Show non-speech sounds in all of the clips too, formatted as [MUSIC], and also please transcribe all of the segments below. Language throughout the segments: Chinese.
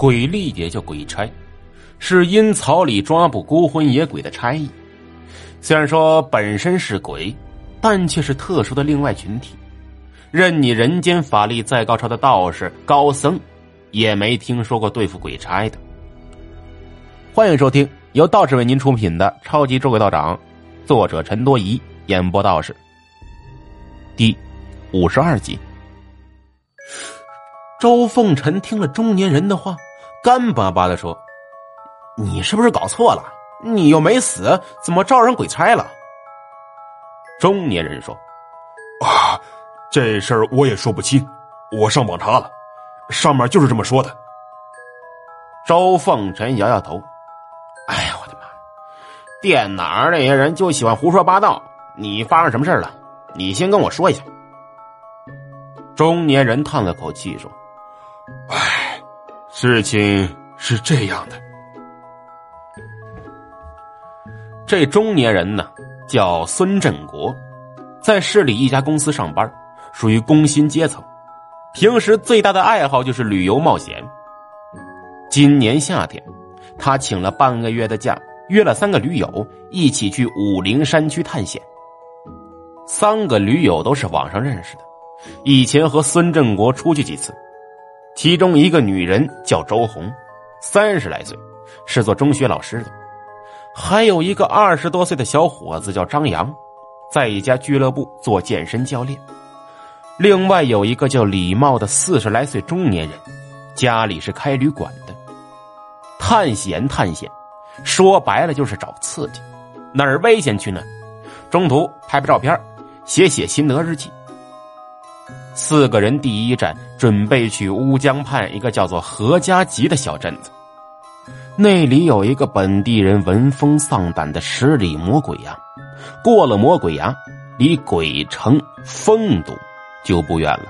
鬼吏也叫鬼差，是阴曹里抓捕孤魂野鬼的差役。虽然说本身是鬼，但却是特殊的另外群体。任你人间法力再高超的道士高僧，也没听说过对付鬼差的。欢迎收听由道士为您出品的《超级捉鬼道长》，作者陈多疑，演播道士。第五十二集。周凤臣听了中年人的话，干巴巴的说：“你是不是搞错了？你又没死，怎么招人鬼差了？”中年人说：“啊。”这事儿我也说不清，我上网查了，上面就是这么说的。周凤臣摇摇头：“哎呀，我的妈！电脑那些人就喜欢胡说八道。你发生什么事了？你先跟我说一下。”中年人叹了口气说：“哎，事情是这样的。这中年人呢，叫孙振国，在市里一家公司上班。”属于工薪阶层，平时最大的爱好就是旅游冒险。今年夏天，他请了半个月的假，约了三个驴友一起去武陵山区探险。三个驴友都是网上认识的，以前和孙振国出去几次。其中一个女人叫周红，三十来岁，是做中学老师的；还有一个二十多岁的小伙子叫张扬，在一家俱乐部做健身教练。另外有一个叫李茂的四十来岁中年人，家里是开旅馆的。探险探险，说白了就是找刺激。哪儿危险去呢？中途拍拍照片，写写心得日记。四个人第一站准备去乌江畔一个叫做何家集的小镇子，那里有一个本地人闻风丧胆的十里魔鬼崖。过了魔鬼崖，离鬼城丰都。就不远了。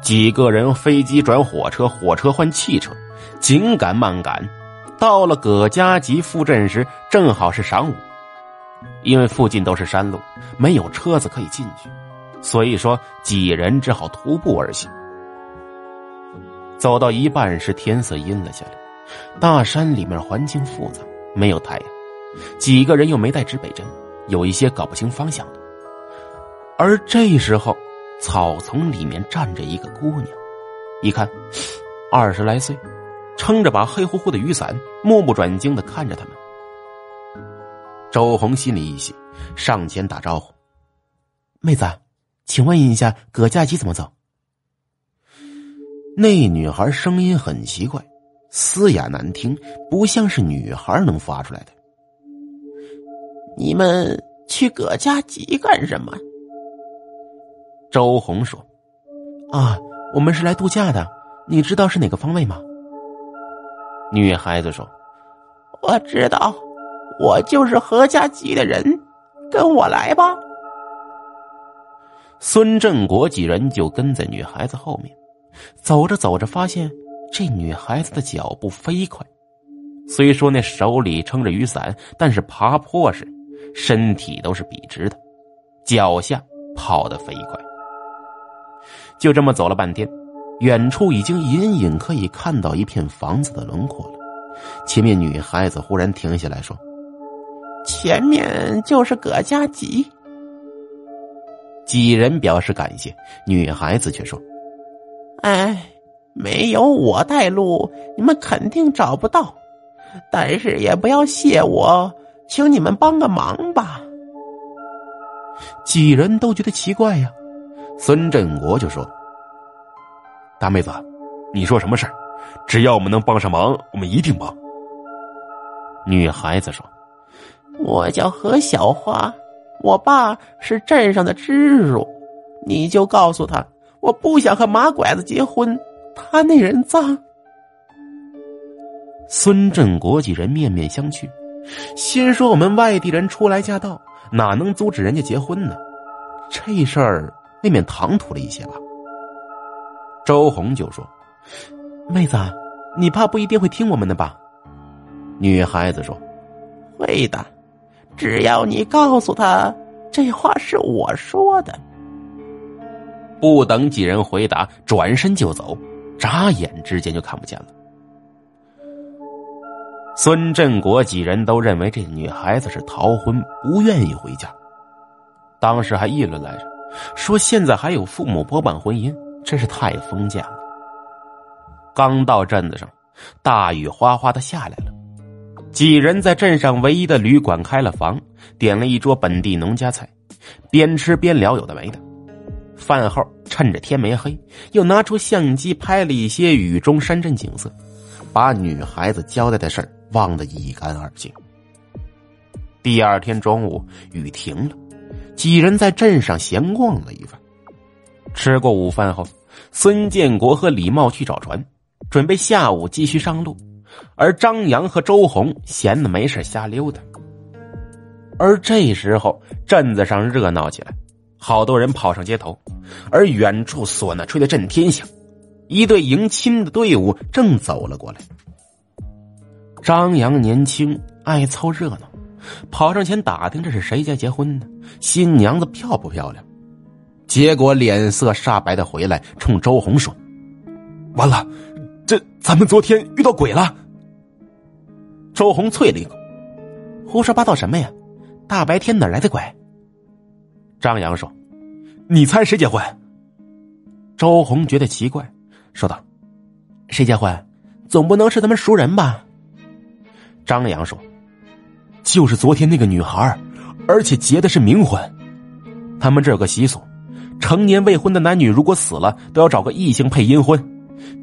几个人飞机转火车，火车换汽车，紧赶慢赶，到了葛家集附镇时，正好是晌午。因为附近都是山路，没有车子可以进去，所以说几人只好徒步而行。走到一半时，天色阴了下来，大山里面环境复杂，没有太阳，几个人又没带指北针，有一些搞不清方向的。而这时候。草丛里面站着一个姑娘，一看，二十来岁，撑着把黑乎乎的雨伞，目不转睛的看着他们。周红心里一喜，上前打招呼：“妹子，请问一下葛家集怎么走？”那女孩声音很奇怪，嘶哑难听，不像是女孩能发出来的。你们去葛家集干什么？周红说：“啊，我们是来度假的，你知道是哪个方位吗？”女孩子说：“我知道，我就是何家集的人，跟我来吧。”孙振国几人就跟在女孩子后面，走着走着，发现这女孩子的脚步飞快，虽说那手里撑着雨伞，但是爬坡时，身体都是笔直的，脚下跑得飞快。就这么走了半天，远处已经隐隐可以看到一片房子的轮廓了。前面女孩子忽然停下来说：“前面就是葛家集。”几人表示感谢，女孩子却说：“哎，没有我带路，你们肯定找不到。但是也不要谢我，请你们帮个忙吧。”几人都觉得奇怪呀。孙振国就说：“大妹子，你说什么事儿？只要我们能帮上忙，我们一定帮。”女孩子说：“我叫何小花，我爸是镇上的支书，你就告诉他，我不想和马拐子结婚，他那人脏。”孙振国几人面面相觑，心说：“我们外地人初来驾到，哪能阻止人家结婚呢？这事儿……”未免唐突了一些吧。周红就说：“妹子，你爸不一定会听我们的吧？”女孩子说：“会的，只要你告诉他这话是我说的。”不等几人回答，转身就走，眨眼之间就看不见了。孙振国几人都认为这女孩子是逃婚，不愿意回家。当时还议论来着，说现在还有父母包办婚姻，真是太封建了。刚到镇子上，大雨哗哗的下来了。几人在镇上唯一的旅馆开了房，点了一桌本地农家菜，边吃边聊有的没的。饭后趁着天没黑，又拿出相机拍了一些雨中山镇景色，把女孩子交代的事儿忘得一干二净。第二天中午，雨停了，几人在镇上闲逛了一番。吃过午饭后，孙建国和李茂去找船，准备下午继续上路。而张扬和周红闲的没事瞎溜达，而这时候镇子上热闹起来，好多人跑上街头，而远处唢呐吹得震天响，一队迎亲的队伍正走了过来。张扬年轻，爱凑热闹，跑上前打听这是谁家结婚呢？新娘子漂不漂亮？结果脸色煞白的回来，冲周红说：“完了，这咱们昨天遇到鬼了。”周红啐了一口：“胡说八道什么呀？大白天哪来的鬼？”张扬说：“你猜谁结婚？”周红觉得奇怪，说道：“谁结婚？总不能是咱们熟人吧？”张扬说：“就是昨天那个女孩，而且结的是冥婚。他们这有个习俗，成年未婚的男女如果死了，都要找个异性配阴婚。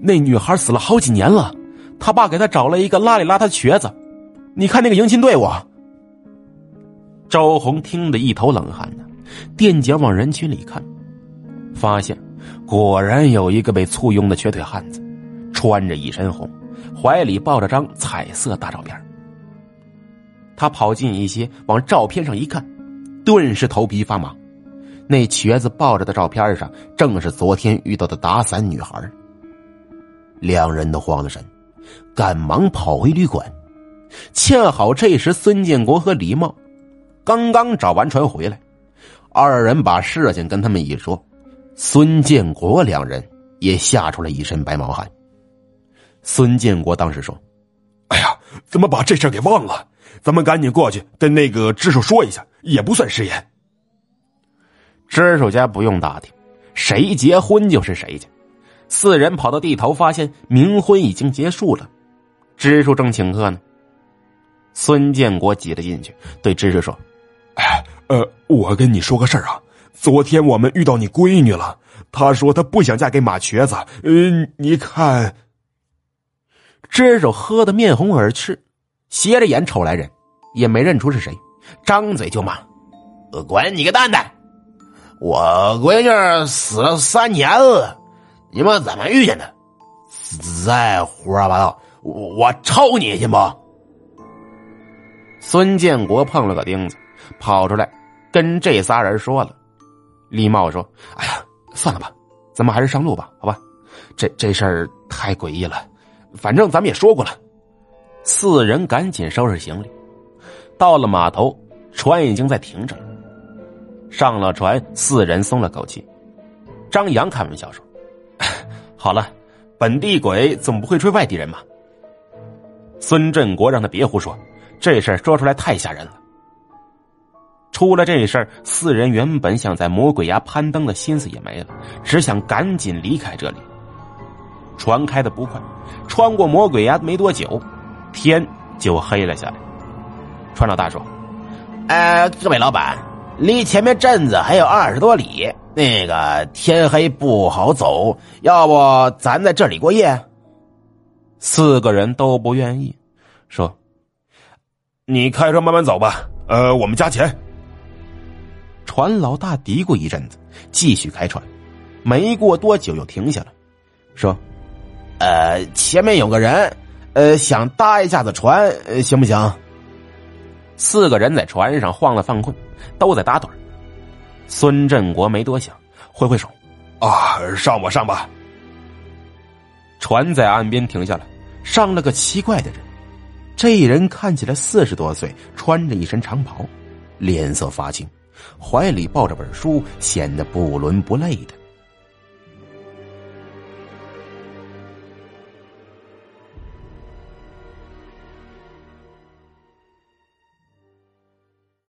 那女孩死了好几年了，他爸给她找了一个邋里邋遢的瘸子。”你看那个迎亲队伍，周红听得一头冷汗呢，垫脚往人群里看，发现果然有一个被簇拥的瘸腿汉子，穿着一身红，怀里抱着张彩色大照片。他跑近一些，往照片上一看，顿时头皮发麻。那瘸子抱着的照片上，正是昨天遇到的打伞女孩。两人都慌了神，赶忙跑回旅馆。恰好这时，孙建国和李茂刚刚找完船回来，二人把事情跟他们一说，孙建国两人也吓出了一身白毛汗。孙建国当时说：“哎呀，怎么把这事给忘了？咱们赶紧过去跟那个支书说一下，也不算食言。”支书家不用打听，谁结婚就是谁家。四人跑到地头，发现冥婚已经结束了，支书正请客呢。孙建国挤了进去，对芝芝说：“哎，呃，我跟你说个事儿啊，昨天我们遇到你闺女了，她说她不想嫁给马瘸子。嗯，你看。”支手喝得面红耳赤，斜着眼瞅来人，也没认出是谁，张嘴就骂：“我管你个蛋蛋！我闺女死了三年了，你们怎么遇见的？再胡说八道，我我抽你信不？”孙建国碰了个钉子，跑出来跟这仨人说了。李茂说：“哎呀，算了吧，咱们还是上路吧，好吧？这这事儿太诡异了，反正咱们也说过了。”四人赶紧收拾行李，到了码头，船已经在停着了。上了船，四人松了口气。张扬开玩笑说：“ [LAUGHS] 好了，本地鬼总不会追外地人嘛。”孙振国让他别胡说。这事儿说出来太吓人了。出了这事儿，四人原本想在魔鬼崖攀登的心思也没了，只想赶紧离开这里。船开的不快，穿过魔鬼崖没多久，天就黑了下来。船老大说：“哎，各位老板，离前面镇子还有二十多里，那个天黑不好走，要不咱在这里过夜？”四个人都不愿意，说。你开车慢慢走吧，呃，我们加钱。船老大嘀咕一阵子，继续开船。没过多久又停下了，说：“呃，前面有个人，呃，想搭一下子船，行不行？”四个人在船上晃了犯困，都在打盹孙振国没多想，挥挥手：“啊，上吧，上吧。”船在岸边停下来，上了个奇怪的人。这人看起来四十多岁，穿着一身长袍，脸色发青，怀里抱着本书，显得不伦不类的。